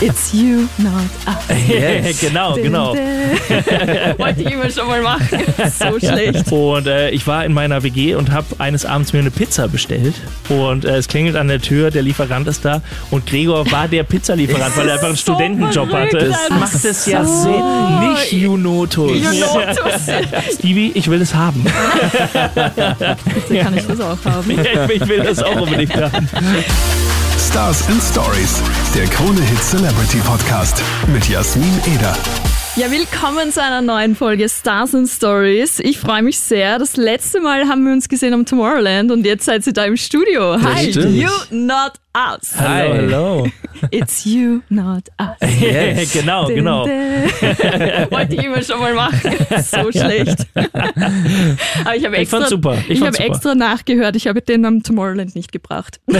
It's you, not us. Yes. genau, genau. Wollte ich immer schon mal machen. So schlecht. Und äh, ich war in meiner WG und habe eines Abends mir eine Pizza bestellt. Und äh, es klingelt an der Tür, der Lieferant ist da. Und Gregor war der Pizzalieferant, weil er einfach einen so Studentenjob verrückt, hatte. Das macht es ja so. Sinn. Nicht Junotus. Junotus. Stevie, ich will es haben. Bitte kann ich das auch haben. ich will das auch unbedingt haben. Stars and Stories, der Krone Hit Celebrity Podcast mit Jasmin Eder. Ja, willkommen zu einer neuen Folge Stars and Stories. Ich freue mich sehr. Das letzte Mal haben wir uns gesehen am Tomorrowland und jetzt seid ihr da im Studio. Hi, you, not us. Hallo, hallo. It's you, not us. Yes. genau, genau. Wollte ich immer schon mal machen. So schlecht. Aber ich habe Ich extra, fand's super. Ich Ich, habe extra nachgehört. Ich habe den am Tomorrowland nicht gebracht.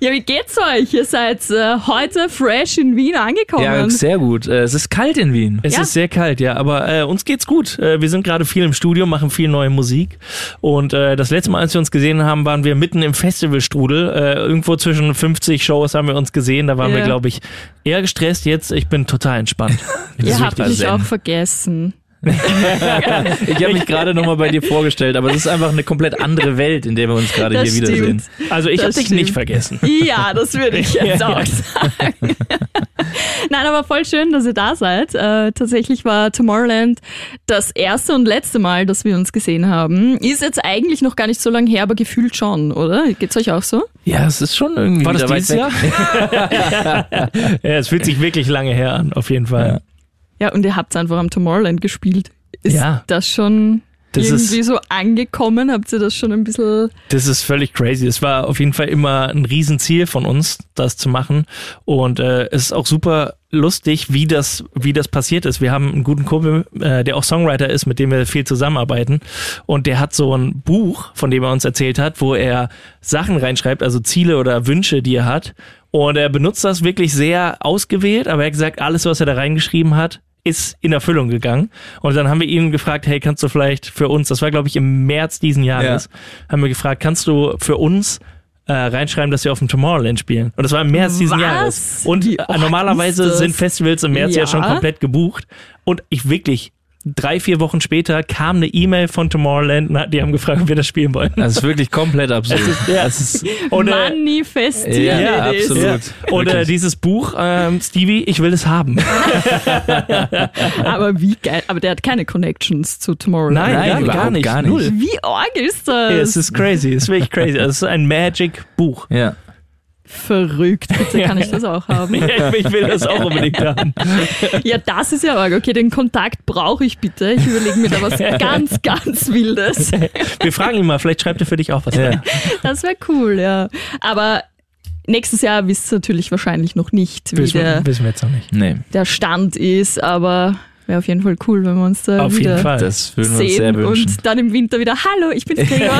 ja, wie geht's euch? Ihr seid äh, heute fresh in Wien angekommen. Ja, sehr gut. Äh, Es ist kalt in Wien. Es Ja. ist sehr kalt, ja, aber äh, uns geht's gut. Äh, wir sind gerade viel im Studio, machen viel neue Musik. Und äh, das letzte Mal, als wir uns gesehen haben, waren wir mitten im Festivalstrudel. Äh, irgendwo zwischen 50 Shows haben wir uns gesehen. Da waren Ja. wir, glaube ich, eher gestresst. Jetzt, ich bin total entspannt. Ihr habt mich auch vergessen. Ich habe mich gerade nochmal bei dir vorgestellt, aber es ist einfach eine komplett andere Welt, in der wir uns gerade hier wiedersehen. stimmt. Also ich habe dich stimmt. nicht vergessen. Ja, das würde ich jetzt auch sagen. Nein, aber voll schön, dass ihr da seid. Äh, tatsächlich war Tomorrowland das erste und letzte Mal, dass wir uns gesehen haben. Ist jetzt eigentlich noch gar nicht so lange her, aber gefühlt schon, oder? Geht's euch auch so? Ja, es ist schon irgendwie War das dieses. Jahr? ja, es fühlt sich wirklich lange her an, auf jeden Fall. Ja, und ihr habt einfach am Tomorrowland gespielt. Ist Ja. das schon Das irgendwie ist- so angekommen? Habt ihr das schon ein bisschen... Das ist völlig crazy. Es war auf jeden Fall immer ein Riesenziel von uns, das zu machen. Und äh, es ist auch super lustig, wie das, wie das passiert ist. Wir haben einen guten Kumpel, äh, der auch Songwriter ist, mit dem wir viel zusammenarbeiten. Und der hat so ein Buch, von dem er uns erzählt hat, wo er Sachen reinschreibt, also Ziele oder Wünsche, die er hat. Und er benutzt das wirklich sehr ausgewählt, aber er hat gesagt, alles, was er da reingeschrieben hat, ist in Erfüllung gegangen. Und dann haben wir ihn gefragt, hey, kannst du vielleicht für uns, das war glaube ich im März diesen Jahres, haben wir gefragt, kannst du für uns äh, reinschreiben, dass wir auf dem Tomorrowland spielen? Und das war im März diesen Was? Jahres. Und äh, arg normalerweise sind Festivals im März ja. Ja. schon komplett gebucht. Und ich wirklich, drei, vier Wochen später kam eine E-Mail von Tomorrowland, na, die haben gefragt, ob wir das spielen wollen. Das ist wirklich komplett absurd. Ja. Das ist, Und, äh, Manifestiert Ja, is. absolut. ja. Und äh, Wirklich. dieses Buch, ähm, Stevie, ich will es haben. Aber wie geil. Aber der hat keine Connections zu Tomorrowland. Nein, Nein, gar, überhaupt gar nicht. gar nicht. Null. Wie arg ist das? Ja, es ist crazy, es ist wirklich crazy. Also, Es ist ein Magic-Buch. ja. Verrückt. Bitte kann ich das auch haben. Ja, ich will das auch unbedingt haben. Ja, das ist ja arg. Okay, den Kontakt brauche ich bitte. Ich überlege mir da was ganz, ganz Wildes. Wir fragen ihn mal, vielleicht schreibt er für dich auch was. ja. Das wäre cool, ja. Aber nächstes Jahr wisst ihr natürlich wahrscheinlich noch nicht, wie Wissen, wir- der, wissen wir jetzt noch nicht. Nee, der Stand ist. Aber wäre auf jeden Fall cool, wenn wir uns da Auf wieder jeden Fall. das würden wir uns sehr sehen wünschen. und dann im Winter wieder Hallo, ich bin's Gregor.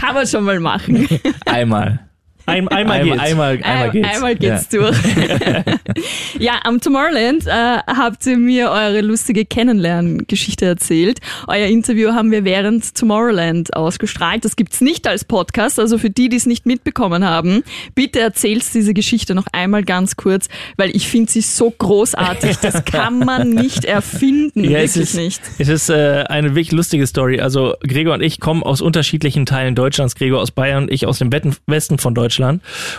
Kann man schon mal machen. Einmal. Ein, einmal, Einmal, geht's. einmal, einmal geht's. Einmal geht's durch. ja, am Tomorrowland äh, habt ihr mir eure lustige Kennenlerngeschichte erzählt. Euer Interview haben wir während Tomorrowland ausgestrahlt. Das gibt's nicht als Podcast, also für die, die es nicht mitbekommen haben, bitte erzählt diese Geschichte noch einmal ganz kurz, weil ich finde sie so großartig. Das kann man nicht erfinden, Ja, es wirklich ist, nicht. Es ist äh, eine wirklich lustige Story. Also Gregor und ich kommen aus unterschiedlichen Teilen Deutschlands. Gregor aus Bayern, ich aus dem Westen von Deutschland.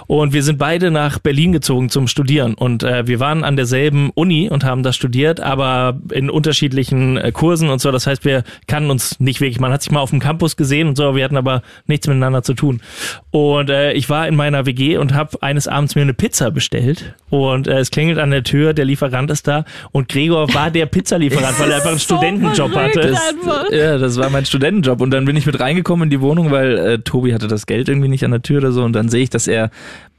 Und wir sind beide nach Berlin gezogen zum Studieren. Und äh, wir waren an derselben Uni und haben das studiert, aber in unterschiedlichen äh, Kursen und so. Das heißt, wir kannten uns nicht wirklich. Man hat sich mal auf dem Campus gesehen und so, wir hatten aber nichts miteinander zu tun. Und äh, ich war in meiner WG und habe eines Abends mir eine Pizza bestellt. Und äh, es klingelt an der Tür, der Lieferant ist da. Und Gregor war der Pizzalieferant, weil er einfach einen So Studentenjob hatte. einfach. Ja, das war mein Studentenjob und dann bin ich mit reingekommen in die Wohnung, weil äh, Tobi hatte das Geld irgendwie nicht an der Tür oder so und dann sehe ich, dass er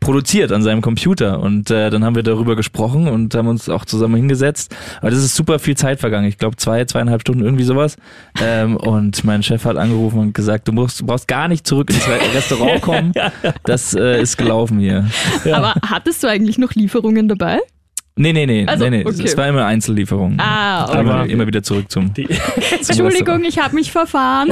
produziert an seinem Computer und äh, dann haben wir darüber gesprochen und haben uns auch zusammen hingesetzt. Aber das ist super viel Zeit vergangen. Ich glaube zwei, zweieinhalb Stunden irgendwie sowas. Ähm, und mein Chef hat angerufen und gesagt, du musst, du brauchst gar nicht zurück ins Re- Restaurant kommen. Das äh, ist gelaufen hier. Aber hattest du eigentlich noch Lieferungen dabei? Nee, nee, nee, Also, nee, nee. okay. Es war immer Einzellieferung. Ah, okay. Aber immer wieder zurück zum. Die, Entschuldigung, ich habe mich verfahren.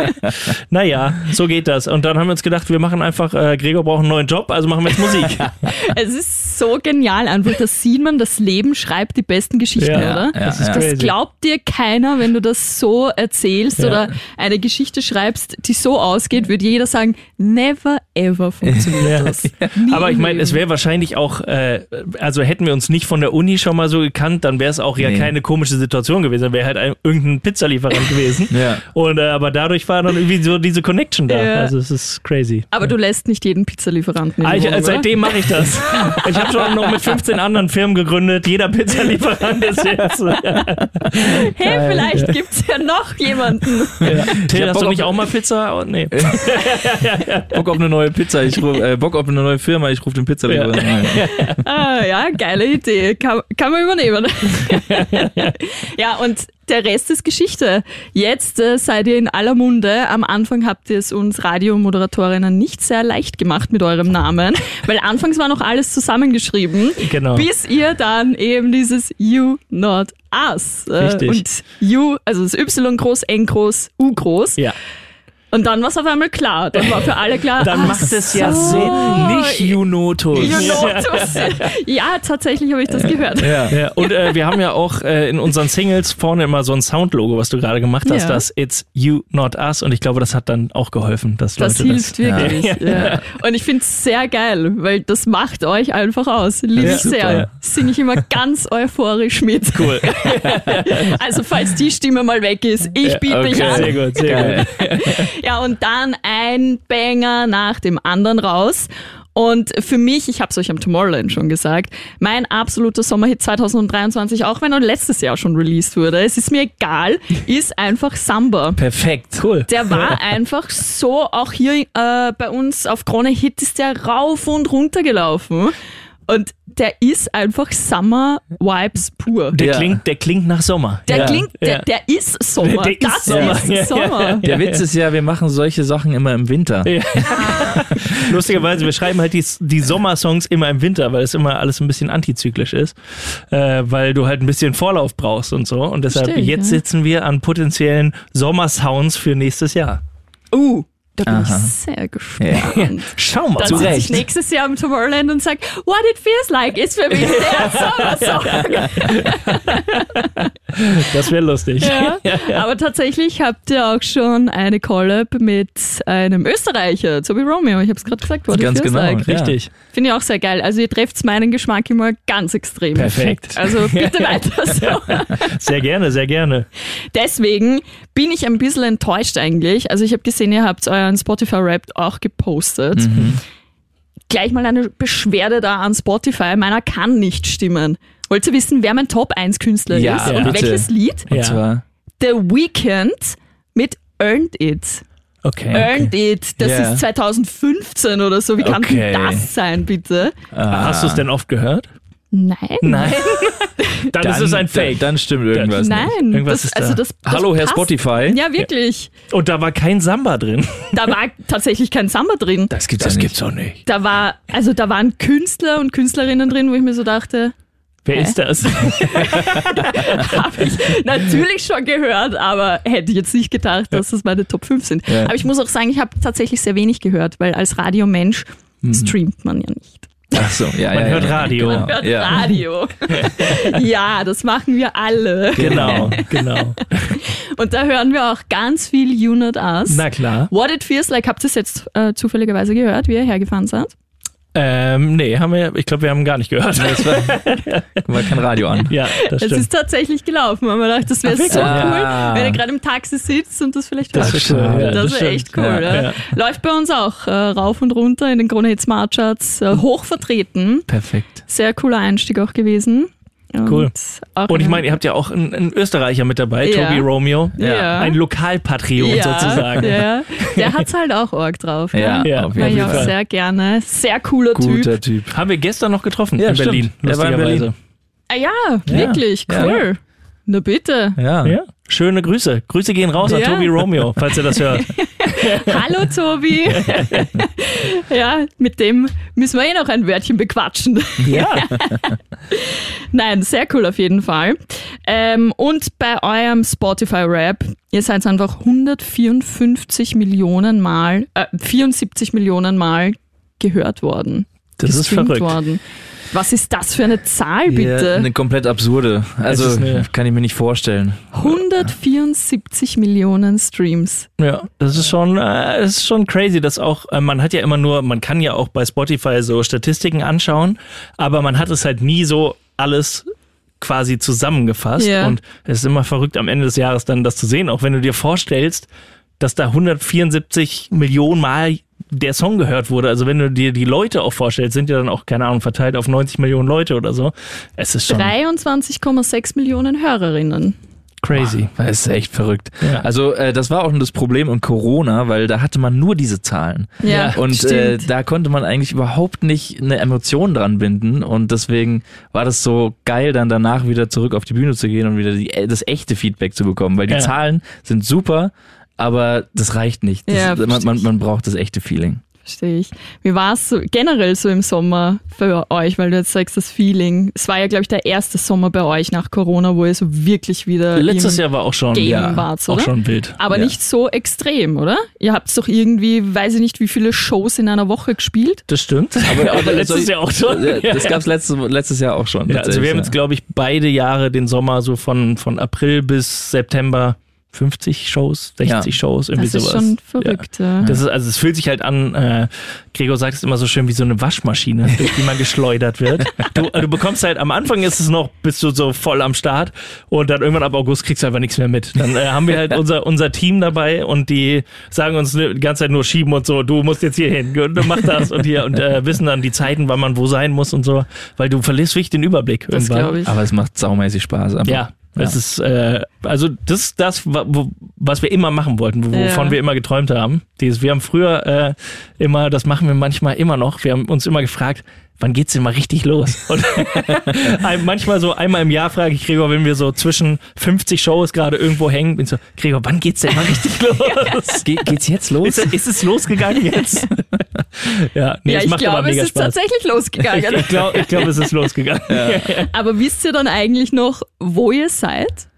naja, so geht das. Und dann haben wir uns gedacht, wir machen einfach, äh, Gregor braucht einen neuen Job, also machen wir jetzt Musik. Es ist so genial einfach. Das sieht man, das Leben schreibt die besten Geschichten, Ja, oder? ja, das ist. Das glaubt dir keiner, wenn du das so erzählst Ja. oder eine Geschichte schreibst, die so ausgeht, würde jeder sagen, never ever funktioniert Ja. das. Nie Aber ich meine, es wäre wahrscheinlich auch, äh, also hätten wir uns nicht von der Uni schon mal so gekannt, dann wäre es auch ja Nee. keine komische Situation gewesen. Dann wäre halt ein, irgendein Pizzalieferant gewesen. Ja. Und äh, aber dadurch war dann irgendwie so diese Connection da. Ja. Also es ist crazy. Aber du lässt nicht jeden Pizzalieferanten Ah, ich, äh, seitdem mache ich das. Ich habe schon noch mit 15 anderen Firmen gegründet. Jeder Pizzalieferant ist jetzt. oder? Hey, vielleicht gibt's ja noch jemanden. Till, hab hast Bock du nicht auch mal Pizza? Oh, nee. Bock auf eine neue Pizza, ich ruf, äh, Bock auf eine neue Firma, ich rufe den Pizzalieferanten an. Ah, ja, geile Idee. Kann, kann man übernehmen. ja, und der Rest ist Geschichte. Jetzt äh, seid ihr in aller Munde. Am Anfang habt ihr es uns Radiomoderatorinnen nicht sehr leicht gemacht mit eurem Namen, weil anfangs war noch alles zusammengeschrieben, Genau. bis ihr dann eben dieses You, not us. Äh. Und You, also das Y groß, N groß, U groß. Ja. Und dann war es auf einmal klar. Dann war für alle klar. Dann ach macht es ja so. Sinn. Nicht Junotus. You Notus. Ja, tatsächlich habe ich das gehört. Ja. Ja, und äh, wir haben ja auch äh, in unseren Singles vorne immer so ein Soundlogo, was du gerade gemacht hast, Ja. das It's You, Not Us. Und ich glaube, das hat dann auch geholfen, dass Das Leute hilft das. wirklich. Ja. Und ich finde es sehr geil, weil das macht euch einfach aus. Liebe Ja, ich sehr. Singe ich immer ganz euphorisch mit. Cool. Also falls die Stimme mal weg ist, ich biete mich okay. an. Sehr gut, sehr Geil. gut. Ja, und dann ein Banger nach dem anderen raus. Und für mich, ich habe es euch am Tomorrowland schon gesagt, mein absoluter Sommerhit 2023, auch wenn er letztes Jahr schon released wurde, es ist mir egal, ist einfach Samba. Perfekt. Cool. Der war einfach so, auch hier äh, bei uns auf Krone Hit ist der rauf und runter gelaufen. Und der ist einfach Summer Vibes pur. Der, Ja. klingt, der klingt nach Sommer. Der ja. klingt, der, ja. der ist Sommer. Der ist das Sommer. ist ja, Sommer. ja. Der Witz ist ja, wir machen solche Sachen immer im Winter. Ja. Lustigerweise, wir schreiben halt die, die Sommersongs immer im Winter, weil es immer alles ein bisschen antizyklisch ist, äh, weil du halt ein bisschen Vorlauf brauchst und so. Und deshalb, ich, jetzt ja. sitzen wir an potenziellen Sommersounds für nächstes Jahr. Uh, da bin ich Aha. sehr gespannt. Schau mal. Dann sitze ich nächstes Jahr im Tomorrowland und sage, what it feels like ist für mich der Sommersong. Das wäre lustig. Ja. Aber tatsächlich habt ihr auch schon eine Collab mit einem Österreicher, Tobi Romeo. Ich habe es gerade gesagt, what it Ganz feels genau. like. Ja. Richtig. Finde ich auch sehr geil. Also ihr trefft meinen Geschmack immer ganz extrem. Perfekt. Also bitte weiter so. Sehr gerne, sehr gerne. Deswegen bin ich ein bisschen enttäuscht eigentlich. Also ich habe gesehen, ihr habt euren Spotify-Rap auch gepostet. Mhm. Gleich mal eine Beschwerde da an Spotify. Meiner kann nicht stimmen. Wollt ihr wissen, wer mein Top-1-Künstler Ja, ist? ja. Und bitte. welches Lied? Und Ja. zwar, The Weeknd mit Earned It. Okay. Earned It. Das Ja. ist 2015 oder so. Wie kann Okay. denn das sein, bitte? ah, Hast du es denn oft gehört? Nein. Nein. Dann, ist es ein Fake. Dann stimmt irgendwas nicht. Nein. Irgendwas das, ist da. also das, das Hallo, Herr passt. Spotify. Ja, wirklich. Und da war kein Samba drin. Da war tatsächlich kein Samba drin. Das gibt's ja nicht. doch nicht. Da war, also da waren Künstler und Künstlerinnen drin, wo ich mir so dachte, Wer Hä? ist das? habe ich natürlich schon gehört, aber hätte ich jetzt nicht gedacht, dass das meine Top 5 sind. Ja. Aber ich muss auch sagen, ich habe tatsächlich sehr wenig gehört, weil als Radiomensch streamt man ja nicht. Ach so, ja, Man ja, hört ja, Radio. Man hört ja. Radio. ja, das machen wir alle. genau, genau. Und da hören wir auch ganz viel You Not Us. Na klar. What It Feels Like, habt ihr es jetzt äh, zufälligerweise gehört, wie ihr hergefahren seid? Ähm, nee, haben wir, ich glaube, wir haben gar nicht gehört. Das war, war kein Radio an. ja, das Es stimmt. ist tatsächlich gelaufen, aber ich dachte, das wäre so Ah. cool, wenn ihr gerade im Taxi sitzt und das vielleicht Das cool, ja, das das wäre echt cool. Ja, Ja, ja. Läuft bei uns auch äh, rauf und runter in den Krone Hit Smart Charts, äh, hoch vertreten. Perfekt. Sehr cooler Einstieg auch gewesen. Und Cool. Auch Und ich eine- meine, ihr habt ja auch einen, einen Österreicher mit dabei, Ja. Tobi Romeo. Ja. Ein Lokalpatriot ja, sozusagen. Ja, der hat's halt auch arg drauf. Ja, Ja. Ja, auf jeden ich auch Fall. sehr gerne. Sehr cooler Typ. Guter Typ. Haben wir gestern noch getroffen Ja, in stimmt. Berlin. Der war in lustigerweise. Berlin. Ah ja, wirklich, Ja. cool. Na bitte. Ja. Ja. Schöne Grüße. Grüße gehen raus an. Tobi Romeo, falls ihr das hört. Hallo Tobi. ja, mit dem müssen wir eh noch ein Wörtchen bequatschen. Ja. Nein, sehr cool auf jeden Fall. Ähm, und bei eurem Spotify-Rap, ihr seid einfach 154 Millionen Mal, äh, 74 Millionen Mal gehört worden. Das ist verrückt. Worden. Was ist das für eine Zahl, Ja, bitte? eine komplett absurde. Also eine- kann ich mir nicht vorstellen. 174 Millionen Streams. Ja, das ist schon, äh, das ist schon crazy, dass auch, äh, man hat ja immer nur, man kann ja auch bei Spotify so Statistiken anschauen, aber man hat es halt nie so alles quasi zusammengefasst Ja. und es ist immer verrückt am Ende des Jahres dann das zu sehen, auch wenn du dir vorstellst, dass da 174 Millionen Mal der Song gehört wurde. Also wenn du dir die Leute auch vorstellst, sind ja dann auch, keine Ahnung, verteilt auf 90 Millionen Leute oder so. Es ist schon 23,6 Millionen Hörerinnen. crazy. Das ist echt verrückt. Ja. Also äh, das war auch das Problem in Corona, weil da hatte man nur diese Zahlen. Ja, Und äh, da konnte man eigentlich überhaupt nicht eine Emotion dran binden und deswegen war das so geil, dann danach wieder zurück auf die Bühne zu gehen und wieder die, das echte Feedback zu bekommen, weil die Ja. Zahlen sind super, aber das reicht nicht. Das, Ja, man, man, man braucht das echte Feeling. Verstehe ich. Wie war es so, generell so im Sommer für euch, weil du jetzt sagst, das Feeling. Es war ja, glaube ich, der erste Sommer bei euch nach Corona, wo ihr so wirklich wieder Letztes im Jahr war auch schon, Game ja, wart, auch schon wild. Aber Ja. nicht so extrem, oder? Ihr habt doch irgendwie, weiß ich nicht, wie viele Shows in einer Woche gespielt. Das stimmt. Aber, aber letztes Jahr auch schon. Das gab's letztes, letztes Jahr auch schon. Ja, also wir haben jetzt, glaube ich, beide Jahre den Sommer so von, von April bis September 50 Shows, 60 Ja. Shows, irgendwie Das ist sowas. schon verrückt. Ja. Das ist, also es fühlt sich halt an, äh, Gregor sagt es immer so schön, wie so eine Waschmaschine, durch die man geschleudert wird. Du, du bekommst halt, am Anfang ist es noch, bist du so voll am Start und dann irgendwann ab August kriegst du einfach nichts mehr mit. Dann äh, haben wir halt unser, unser Team dabei und die sagen uns die ganze Zeit nur schieben und so, du musst jetzt hier hin und mach das und hier und äh, wissen dann die Zeiten, wann man wo sein muss und so, weil du verlierst wirklich den Überblick Das irgendwann. Aber es macht saumäßig Spaß. Einfach. Ja, es ist, äh, also das ist das, was wir immer machen wollten, wo- wovon Ja. wir immer geträumt haben. Dieses, wir haben früher äh, immer, das machen wir manchmal immer noch, wir haben uns immer gefragt, wann geht's denn mal richtig los? Und manchmal so einmal im Jahr frage ich Gregor, wenn wir so zwischen 50 Shows gerade irgendwo hängen, bin ich so, Gregor, wann geht's denn mal richtig los? Ge geht's jetzt los? Ist, ist es losgegangen jetzt? ja, nee, ja, ich glaube, es ist Spaß. tatsächlich losgegangen. Ich glaube, glaub, es ist losgegangen. Aber wisst ihr dann eigentlich noch, wo ihr seid?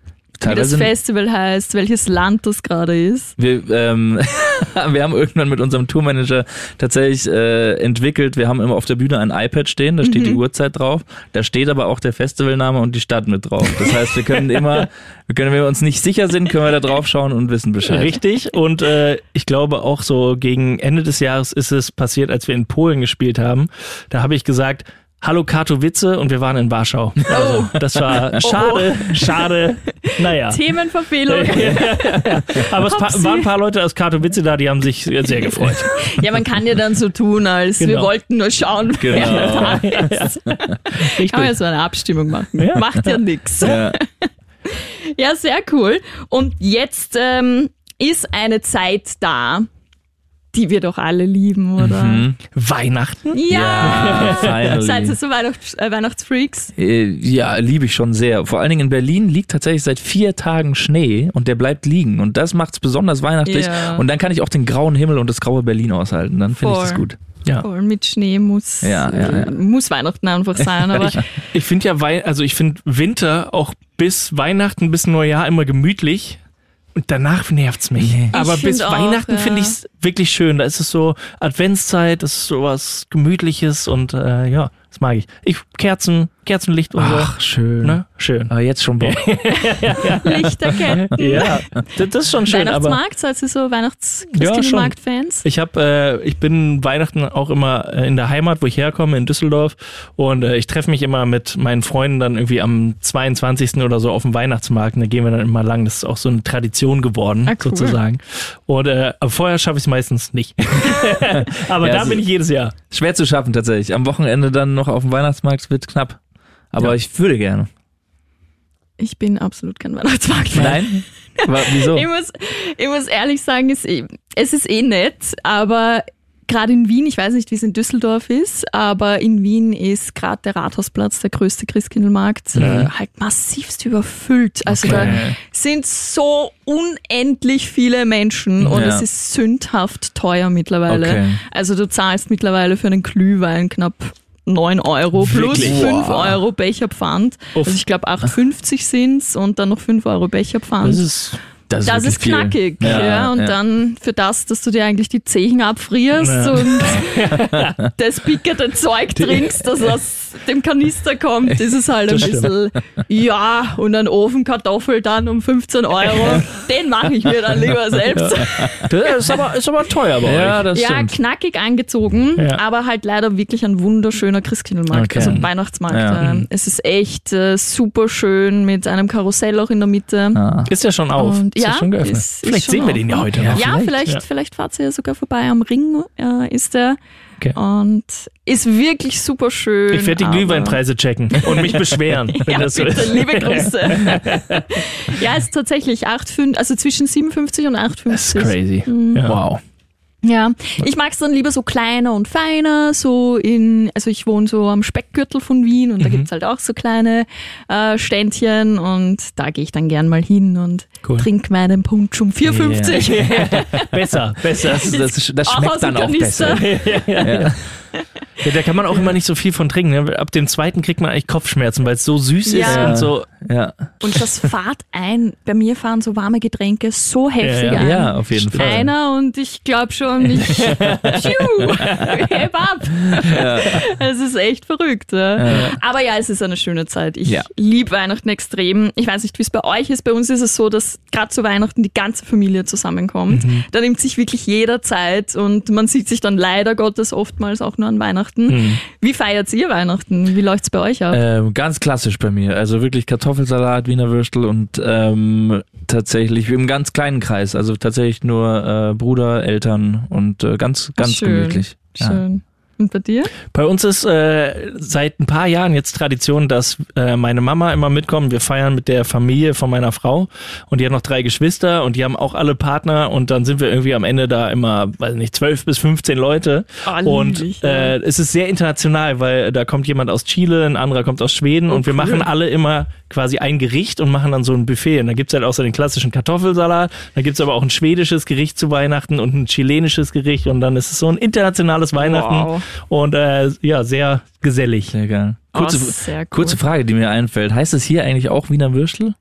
Wie das Teilweise Festival heißt, welches Land das gerade ist? Wir, ähm, wir haben irgendwann mit unserem Tourmanager tatsächlich äh, entwickelt, wir haben immer auf der Bühne ein iPad stehen, da steht die Uhrzeit drauf, da steht aber auch der Festivalname und die Stadt mit drauf. Das heißt, wir können immer, wir können, wenn wir uns nicht sicher sind, können wir da drauf schauen und wissen Bescheid. Richtig. Und äh, ich glaube auch so gegen Ende des Jahres ist es passiert, als wir in Polen gespielt haben. Da habe ich gesagt, Hallo Katowice und wir waren in Warschau. Also, das war schade, schade. Naja. Themenverfehlung. Aber es pa waren ein paar Leute aus Katowice da, die haben sich sehr gefreut. Ja, man kann ja dann so tun, als wir Genau. wollten nur schauen, wer Genau. da ist. Richtig. Kann man ja so eine Abstimmung machen. Ja. Macht ja nichts. Ja. Ja, sehr cool. Und jetzt ähm, ist eine Zeit da, die wir doch alle lieben, oder? Mhm. Weihnachten? Ja! Seid ihr so Weihnachts äh, Weihnachtsfreaks? Äh, Ja, liebe ich schon sehr. Vor allen Dingen in Berlin liegt tatsächlich seit vier Tagen Schnee und der bleibt liegen. Und das macht es besonders weihnachtlich. Ja. Und dann kann ich auch den grauen Himmel und das graue Berlin aushalten. Dann finde ich das gut. Ja. Voll mit Schnee muss, Ja, ja, ja. muss Weihnachten einfach sein. Aber Ich, ich finde ja, also ich finde Winter auch bis Weihnachten, bis Neujahr immer gemütlich. Und danach nervt's mich. Nee. Aber Ich bis Weihnachten ja. finde ich es wirklich schön. Da ist es so Adventszeit, das ist sowas Gemütliches und äh, ja, das mag ich. Ich Kerzen, Kerzenlicht und Ach, schön. so. Ne? Schön. Aber jetzt schon Bock. Lichterketten. Ja, das, das ist schon schön. Weihnachtsmarkt, seid ihr so weihnachts Ja, schon. Christkindlmarkt-Fans? ich habe, äh, ich bin Weihnachten auch immer äh, in der Heimat, wo ich herkomme, in Düsseldorf. Und äh, ich treffe mich immer mit meinen Freunden dann irgendwie am 22. oder so auf dem Weihnachtsmarkt. Und da gehen wir dann immer lang. Das ist auch so eine Tradition geworden, Ah, cool. sozusagen. Und äh, aber vorher schaffe ich es meistens nicht. aber Ja, da also- bin ich jedes Jahr. Schwer zu schaffen tatsächlich. Am Wochenende dann noch auf dem Weihnachtsmarkt wird knapp. Aber Ja. ich würde gerne. Ich bin absolut kein Weihnachtsmarkt-Fan. Nein? Aber wieso? Ich muss, ich muss ehrlich sagen, es, es ist eh nett, aber gerade in Wien, ich weiß nicht, wie es in Düsseldorf ist, aber in Wien ist gerade der Rathausplatz, der größte Christkindlmarkt, äh, halt massivst überfüllt. Also Okay. da sind so unendlich viele Menschen und Ja. es ist sündhaft teuer mittlerweile. Okay. Also du zahlst mittlerweile für einen Glühwein knapp 9 Euro plus Wirklich? 5 Wow. Euro Becherpfand. Uff. Also ich glaube 8,50 sind's und dann noch 5 Euro Becherpfand. Das ist Das ist, Das ist knackig, viel. ja, und dann für das, dass du dir eigentlich die Zehen abfrierst Ja. und das pickerte Zeug trinkst, das aus dem Kanister kommt, ist es halt ein Das stimmt. bisschen, ja, und ein Ofen Kartoffel dann um 15 Euro, den mache ich mir dann lieber selbst. Das ist aber, ist aber teuer bei Ja, euch. das Ja, stimmt. knackig angezogen, Ja. aber halt leider wirklich ein wunderschöner Christkindlmarkt, Okay. also Weihnachtsmarkt. Ja. ähm, Es ist echt äh, super schön mit einem Karussell auch in der Mitte. Ah. Ist ja schon auf. Und ist ja ja, schon geöffnet. ist- ist Vielleicht schon sehen wir auf. den ja heute Ja, noch. Ja, vielleicht, vielleicht, ja. vielleicht fahrt ihr ja sogar vorbei am Ring, äh, ist der. Okay. Und ist wirklich super schön. Ich werde die Glühweinpreise checken und mich beschweren, wenn Ja, das so bitte, ist. liebe Grüße. ja, es ist tatsächlich 8,5, also zwischen 57 und 8,50. Das ist crazy. Ja. Wow. Ja, ich mag es dann lieber so kleiner und feiner, so in, also ich wohne so am Speckgürtel von Wien und da gibt's halt auch so kleine äh, Ständchen und da gehe ich dann gern mal hin und Cool. trinke meinen Punsch um 4,50. Besser, besser. Das, das, das Auch schmeckt dann auch besser. Ja. Ja, da kann man auch immer nicht so viel von trinken. Ne? Ab dem zweiten kriegt man eigentlich Kopfschmerzen, weil es so süß ist Ja. und so. Ja. Und das fahrt ein. Bei mir fahren so warme Getränke so heftig Ja, ja. ein. ja, auf jeden Fall. Einer und ich glaube schon, ich heb ab. Es ist echt verrückt. Ja. Aber ja, es ist eine schöne Zeit. Ich Ja. liebe Weihnachten extrem. Ich weiß nicht, wie es bei euch ist. Bei uns ist es so, dass gerade zu Weihnachten die ganze Familie zusammenkommt. Mhm. Da nimmt sich wirklich jeder Zeit und man sieht sich dann leider Gottes oftmals auch nur an Weihnachten. Mhm. Wie feiert ihr Weihnachten? Wie läuft's bei euch ab? Ähm, ganz klassisch bei mir. Also wirklich Kartoffelsalat, Wiener Würstel und ähm, tatsächlich im ganz kleinen Kreis. Also tatsächlich nur äh, Bruder, Eltern und äh, ganz, ganz schön. gemütlich. Ja. Und bei dir? Bei uns ist äh, seit ein paar Jahren jetzt Tradition, dass äh, meine Mama immer mitkommt. Wir feiern mit der Familie von meiner Frau und die hat noch drei Geschwister und die haben auch alle Partner und dann sind wir irgendwie am Ende da immer, weiß nicht, zwölf bis 15 Leute. Ah, und lieblich, äh, es ist sehr international, weil da kommt jemand aus Chile, ein anderer kommt aus Schweden und wir cool. machen alle immer quasi ein Gericht und machen dann so ein Buffet. Und da gibt's halt auch so den klassischen Kartoffelsalat, da gibt's aber auch ein schwedisches Gericht zu Weihnachten und ein chilenisches Gericht und dann ist es so ein internationales Weihnachten. Wow. Und äh, ja, sehr gesellig. Sehr geil. Kurze, Oh, sehr cool. kurze Frage, die mir einfällt. Heißt es hier eigentlich auch Wiener Würstel?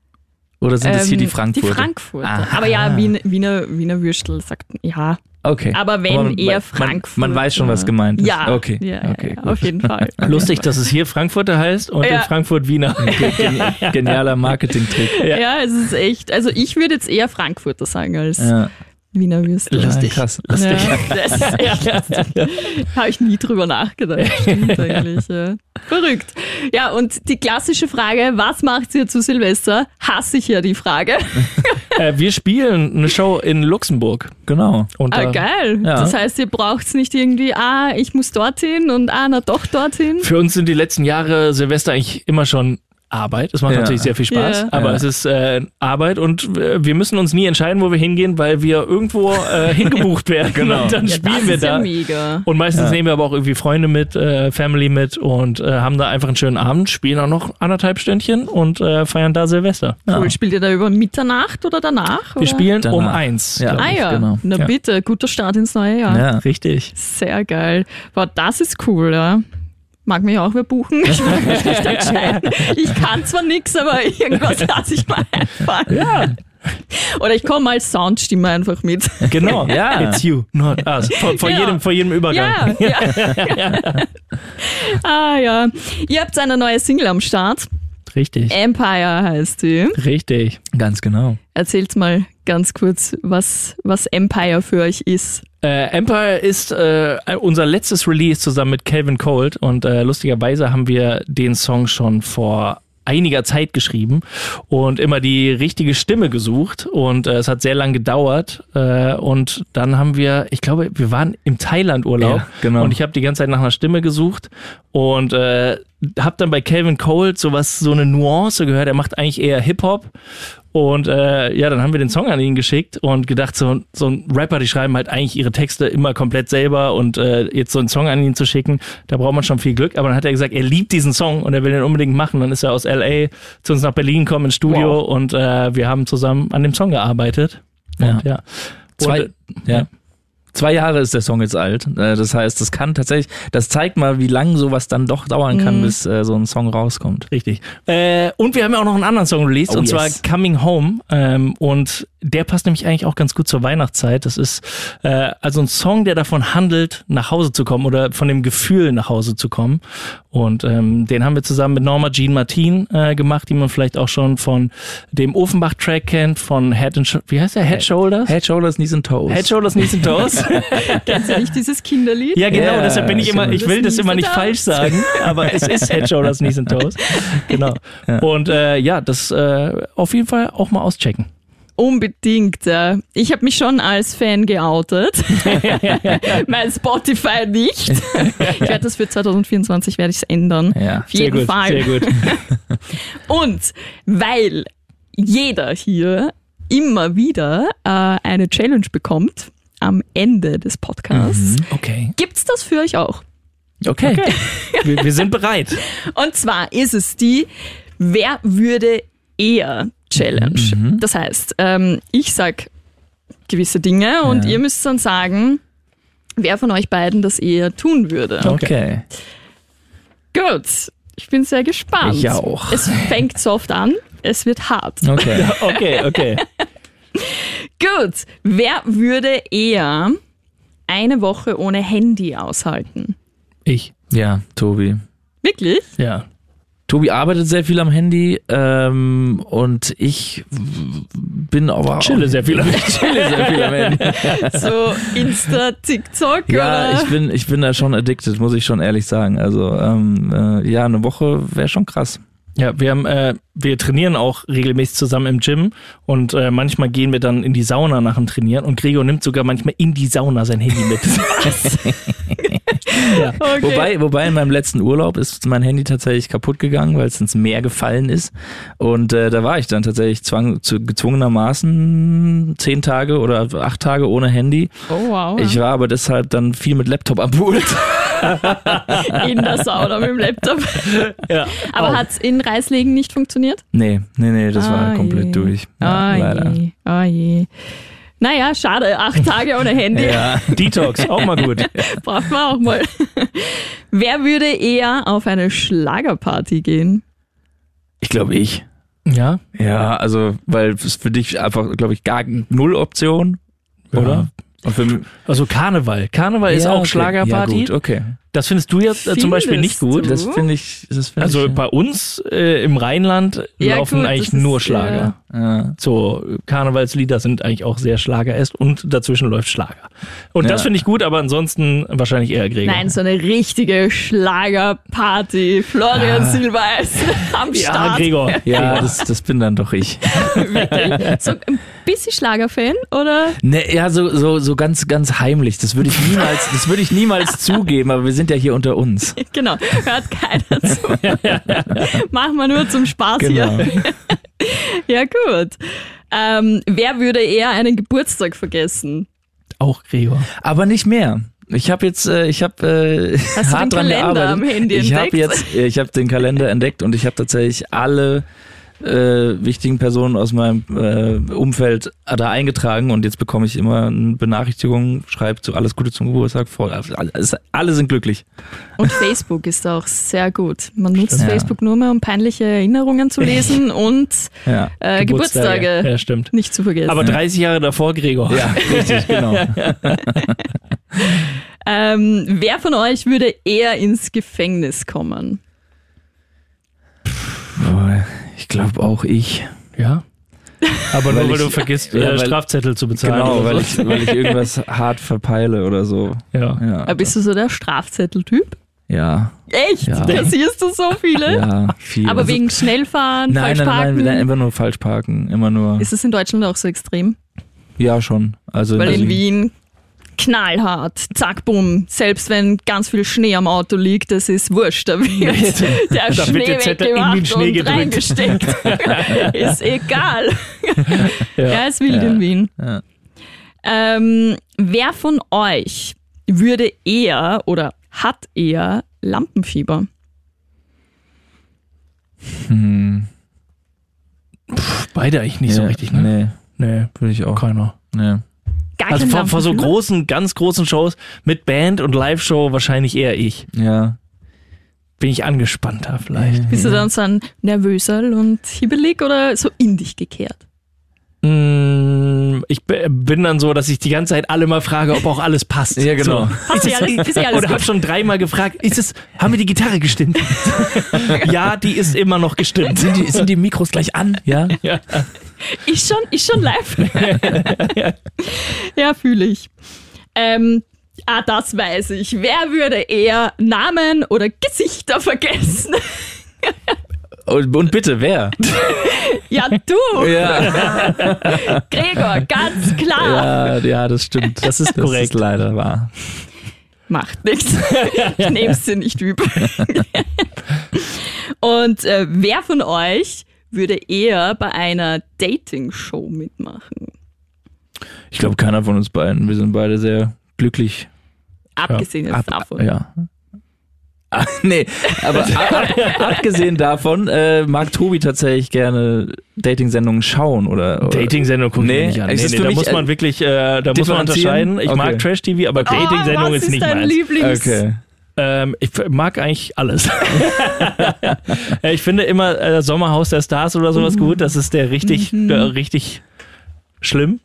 Oder sind das hier die Ähm, Frankfurter? Die Frankfurter. Aha. Aber ja, Wien, Wiener, Wiener Würstel sagt, ja. Okay. Aber wenn man, eher man, Frankfurt. Man weiß schon, was gemeint ist. Ja, Okay. ja, okay ja, auf jeden Fall. Lustig, dass es hier Frankfurter heißt und Ja. in Frankfurt Wiener. Geni- Genialer Marketing-Trick. Ja. es ist echt. Also ich würde jetzt eher Frankfurter sagen als Ja. Wiener Würstel. Lustig. Krass. Ja, das ist echt lustig. Habe ich nie drüber nachgedacht. Stimmt eigentlich. Ja. Verrückt. Ja, und die klassische Frage, was macht ihr zu Silvester? Hasse ich ja die Frage. äh, wir spielen eine Show in Luxemburg. Genau. Und Ah, da- geil. Ja. Das heißt, ihr braucht nicht irgendwie, ah, ich muss dorthin und ah, na doch dorthin. für uns sind die letzten Jahre Silvester eigentlich immer schon Arbeit. Es macht Ja. natürlich sehr viel Spaß, Ja. aber Ja. es ist äh, Arbeit und äh, wir müssen uns nie entscheiden, wo wir hingehen, weil wir irgendwo äh, hingebucht werden. Genau. Und dann Ja, spielen wir da. Und meistens Ja. nehmen wir aber auch irgendwie Freunde mit, äh, Family mit und äh, haben da einfach einen schönen Abend, spielen auch noch anderthalb Stündchen und äh, feiern da Silvester. Cool. Spielt ihr da über Mitternacht oder danach? Wir oder? spielen um Danach. eins. Ja. Ah ja, genau. na Ja. bitte, guter Start ins neue Jahr. Ja. Richtig. Sehr geil. Boah, das ist cool, ja. Mag mich auch wer buchen. Ich mag mich nicht entscheiden. Ich kann zwar nichts, aber irgendwas lasse ich mal einfallen. Ja, Oder ich komme als Soundstimme einfach mit. genau. Ja. It's you, not us. Vor, vor, Ja. jedem, vor jedem Übergang. Ja, ja. ah ja. Ihr habt eine neue Single am Start. Richtig. Empire heißt die. Richtig. Ganz genau. Erzählt mal ganz kurz, was, was Empire für euch ist. Äh, Empire ist äh, unser letztes Release zusammen mit Calvin Cold und äh, lustigerweise haben wir den Song schon vor einiger Zeit geschrieben und immer die richtige Stimme gesucht und äh, es hat sehr lang gedauert äh, und dann haben wir, ich glaube, wir waren im Thailand-Urlaub Ja, genau. und ich habe die ganze Zeit nach einer Stimme gesucht und äh, habe dann bei Calvin Cold sowas, so eine Nuance gehört. Er macht eigentlich eher Hip-Hop Und äh, ja, dann haben wir den Song an ihn geschickt und gedacht, so, so ein Rapper, die schreiben halt eigentlich ihre Texte immer komplett selber und äh, jetzt so einen Song an ihn zu schicken, da braucht man schon viel Glück. Aber dann hat er gesagt, er liebt diesen Song und er will den unbedingt machen. Dann ist er aus LA zu uns nach Berlin gekommen ins Studio Wow. und äh, wir haben zusammen an dem Song gearbeitet. Ja. Und, ja. Zwei, Und, ja. Zwei Jahre ist der Song jetzt alt. Äh, Das heißt, das kann tatsächlich, das zeigt mal, wie lang sowas dann doch dauern kann, Mhm. bis äh, so ein Song rauskommt. Richtig. Äh, und wir haben ja auch noch einen anderen Song released, Oh, und zwar yes. Coming Home. Ähm, und der passt nämlich eigentlich auch ganz gut zur Weihnachtszeit. Das ist äh, also ein Song, der davon handelt, nach Hause zu kommen oder von dem Gefühl, nach Hause zu kommen. Und ähm, den haben wir zusammen mit Norma Jean Martin äh, gemacht, die man vielleicht auch schon von dem Ofenbach-Track kennt, von Head and Sh wie heißt der? Head Shoulders? Head, Shoulders, Knees and Toes. Head Shoulders, Knees and Toes. Kennst du nicht dieses Kinderlied? Ja, genau, Ja, deshalb bin ich immer, ich will das immer nicht falsch sagen, aber es ist Shoulders, Knees and Toes. Genau. Und äh, ja, das äh, auf jeden Fall auch mal auschecken. Unbedingt. Ja. Ich habe mich schon als Fan geoutet. mein Spotify nicht. Ich werde das für 2024 werde ich es ändern. Ja. Auf jeden sehr gut, Fall. sehr gut. Und weil jeder hier immer wieder äh, eine Challenge bekommt am Ende des Podcasts, Okay. gibt's das für euch auch. Okay. Okay. Wir, wir sind bereit. Und zwar ist es die Wer würde eher Challenge. Das heißt, ähm, ich sag gewisse Dinge und Ja. ihr müsst dann sagen, wer von euch beiden das eher tun würde. Okay. Gut, ich bin sehr gespannt. Ich auch. Es fängt soft an, es wird hart. Okay. Okay, okay. Gut, wer würde eher eine Woche ohne Handy aushalten? Ich. Ja, Tobi. Wirklich? Ja. Tobi arbeitet sehr viel am Handy ähm, und ich bin aber auch- Chille sehr viel am Ich chille sehr viel am Handy. So Insta, TikTok Ja, oder? ich bin, ich bin da schon addicted, muss ich schon ehrlich sagen. Also ähm, äh, ja, eine Woche wäre schon krass. Ja, wir haben, äh, wir trainieren auch regelmäßig zusammen im Gym und äh, manchmal gehen wir dann in die Sauna nach dem Trainieren und Gregor nimmt sogar manchmal in die Sauna sein Handy mit. ja. Okay. Wobei, wobei in meinem letzten Urlaub ist mein Handy tatsächlich kaputt gegangen, weil es ins Meer gefallen ist. Und äh, da war ich dann tatsächlich zwang, zu, gezwungenermaßen zehn Tage oder acht Tage ohne Handy. oh wow. Ich war aber deshalb dann viel mit Laptop am Pool. in der Sauna mit dem Laptop. ja. Aber Auch. hat's in Reislegen nicht funktioniert? nee, nee, nee, das war Ah, komplett je. durch. Ah leider. je, ah je. Naja, schade, acht Tage ohne Handy. Ja. Detox, auch mal gut. Braucht man auch mal. Wer würde eher auf eine Schlagerparty gehen? Ich glaube ich. Ja, Ja, also, weil es für dich einfach, glaube ich, gar null Option, oder? Ja. Mich, also Karneval. Karneval ist Ja, auch okay. Schlagerparty. Ja, gut, okay. Das findest du jetzt äh, zum Beispiel nicht Findest gut. du? Das finde ich, das finde Also ich. bei uns äh, im Rheinland Ja, laufen gut, eigentlich das ist, nur Schlager. ja. So, Karnevalslieder sind eigentlich auch sehr Schlager ist und dazwischen läuft Schlager. Und das Ja. finde ich gut, aber ansonsten wahrscheinlich eher Gregor. Nein, so eine richtige Schlagerparty. Florian Silbereis am ja, Start. Gregor. Ja, das, das bin dann doch ich. So ein bisschen Schlagerfan, oder? Ne, ja, so, so, so ganz, ganz heimlich. Das würde ich niemals, das würde ich niemals zugeben, aber wir sind ja hier unter uns. Genau, hört keiner zu. Machen wir nur zum Spaß Genau. hier. Ja, gut. Ähm, wer würde eher einen Geburtstag vergessen? Auch Gregor. Aber nicht mehr. Ich habe jetzt, äh, ich habe äh, Hast du hart den dran Kalender gearbeitet. am Handy ich habe jetzt, äh, ich habe den Kalender entdeckt und ich habe tatsächlich alle äh, wichtigen Personen aus meinem äh, Umfeld da eingetragen und jetzt bekomme ich immer eine Benachrichtigung, schreibt so alles Gute zum Geburtstag vor. Alles, alle sind glücklich. Und Facebook ist auch sehr gut. Man nutzt Stimmt. Facebook nur mehr, um peinliche Erinnerungen zu lesen und Ja. äh, Geburtstage Ja, stimmt. nicht zu vergessen. Aber 30 Jahre davor Gregor. Ja, richtig, genau. ähm, wer von euch würde eher ins Gefängnis kommen? Boah, Ich glaube auch ich. Ja. Aber nur Weil weil du ich- vergisst, ja, äh, weil- Strafzettel zu bezahlen. Genau, weil so. ich, weil ich irgendwas hart verpeile oder so. Ja. Ja. Aber bist du so der Strafzetteltyp? Ja. Echt? Ja. Kassierst du so viele? Ja, viel. Aber Also- wegen Schnellfahren, Nein, falsch nein, parken? nein, nein, immer nur falsch parken. Immer nur. Ist es in Deutschland auch so extrem? Ja, schon. Also Weil in Berlin. Wien knallhart, zack, bumm. Selbst wenn ganz viel Schnee am Auto liegt, das ist wurscht. Da wird der Da wird Schnee der Zettel in den weggemacht Schnee und gedrückt. reingesteckt. ist egal. Ja. Ja, ist wild in Wien. Ja. Ähm, wer von euch würde eher oder hat eher Lampenfieber? Hm. Beide eigentlich nicht so Ja, richtig, ne? Nee, Nee, würde ich auch. keiner. Nee. Also vor, vor so großen, ganz großen Shows mit Band und Live-Show wahrscheinlich eher ich. Ja. Bin ich angespannter vielleicht. Bist du dann so ein nervöser und hibbelig oder so in dich gekehrt? Mm, Ich bin dann so, dass ich die ganze Zeit alle mal frage, ob auch alles passt. Ja, genau. So. Du alles, ist ja alles Oder hab gut? schon dreimal gefragt, ist es, haben wir die Gitarre gestimmt? ja, die ist immer noch gestimmt. Sind die, sind die Mikros gleich an? Ja. Ja. Ich schon, ich schon live. ja, fühle ich. Ähm, ah, das weiß ich. Wer würde eher Namen oder Gesichter vergessen? Und, und bitte, wer? ja, du, Ja, Gregor, ganz klar. ja, ja, das stimmt. Das ist Das korrekt. ist leider wahr. Macht nichts. Ich nehm's dir nicht übel. Und äh, wer von euch würde eher bei einer Dating-Show mitmachen? Ich glaube, keiner von uns beiden. Wir sind beide sehr glücklich. Abgesehen jetzt Ab- davon. Ja. Ah, nee, aber ab, ab, abgesehen davon äh, mag Tobi tatsächlich gerne Dating-Sendungen schauen oder, oder Dating-Sendung gucke Nee, ich nicht an. Nee, ist nee, da mich, muss man wirklich, äh, da muss man unterscheiden. Ich Okay. mag Trash-TV, aber Dating-Sendung oh, was ist nicht dein meins. Lieblings? Okay. Ähm, ich mag eigentlich alles. Äh, ich finde immer äh, Sommerhaus der Stars oder sowas gut. Das ist der richtig, der richtig schlimm.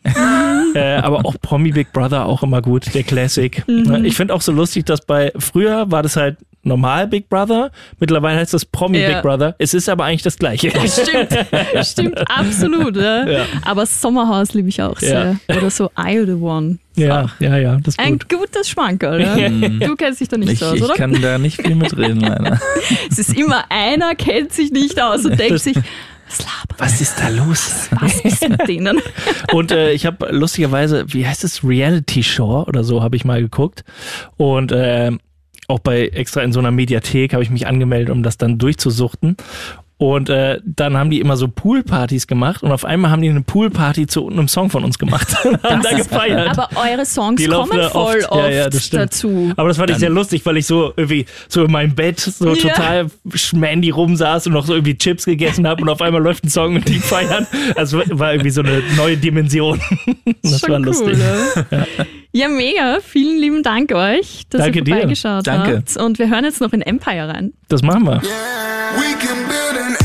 äh, aber auch Promi Big Brother auch immer gut, der Classic. Ne, Ich finde auch so lustig, dass bei früher war das halt normal Big Brother, mittlerweile heißt das Promi Ja. Big Brother. Es ist aber eigentlich das gleiche. Stimmt, stimmt, absolut. Ja. Ja. Aber Sommerhaus liebe ich auch sehr. Oder so I the One. ja, ja, ja, das ist Ein gut. gutes Schmankerl. Ja? Du kennst dich da nicht Ich, aus, ich oder? kann da nicht viel mitreden, leider. Es ist immer einer, kennt sich nicht aus und denkt sich, was labert Was ist da los? was ist mit denen? Und äh, ich habe lustigerweise, wie heißt es, Reality Show oder so habe ich mal geguckt. Und äh, auch bei extra in so einer Mediathek habe ich mich angemeldet, um das dann durchzusuchten. Und äh, dann haben die immer so Poolpartys gemacht und auf einmal haben die eine Poolparty zu einem Song von uns gemacht. und da Das ist- gefeiert. Aber eure Songs Die kommen da voll oft. oft, Ja, ja, das stimmt. dazu. Aber das fand ich sehr lustig, weil ich so irgendwie so in meinem Bett so Ja. total schmandy rumsaß und noch so irgendwie Chips gegessen habe und auf einmal läuft ein Song und die feiern. Also war irgendwie so eine neue Dimension. Das Schon war lustig. Cool, ja. Ja, mega. Vielen lieben Dank euch, dass Danke ihr dir. vorbeigeschaut Danke. habt. Und wir hören jetzt noch in Empire rein. Das machen wir. We can build an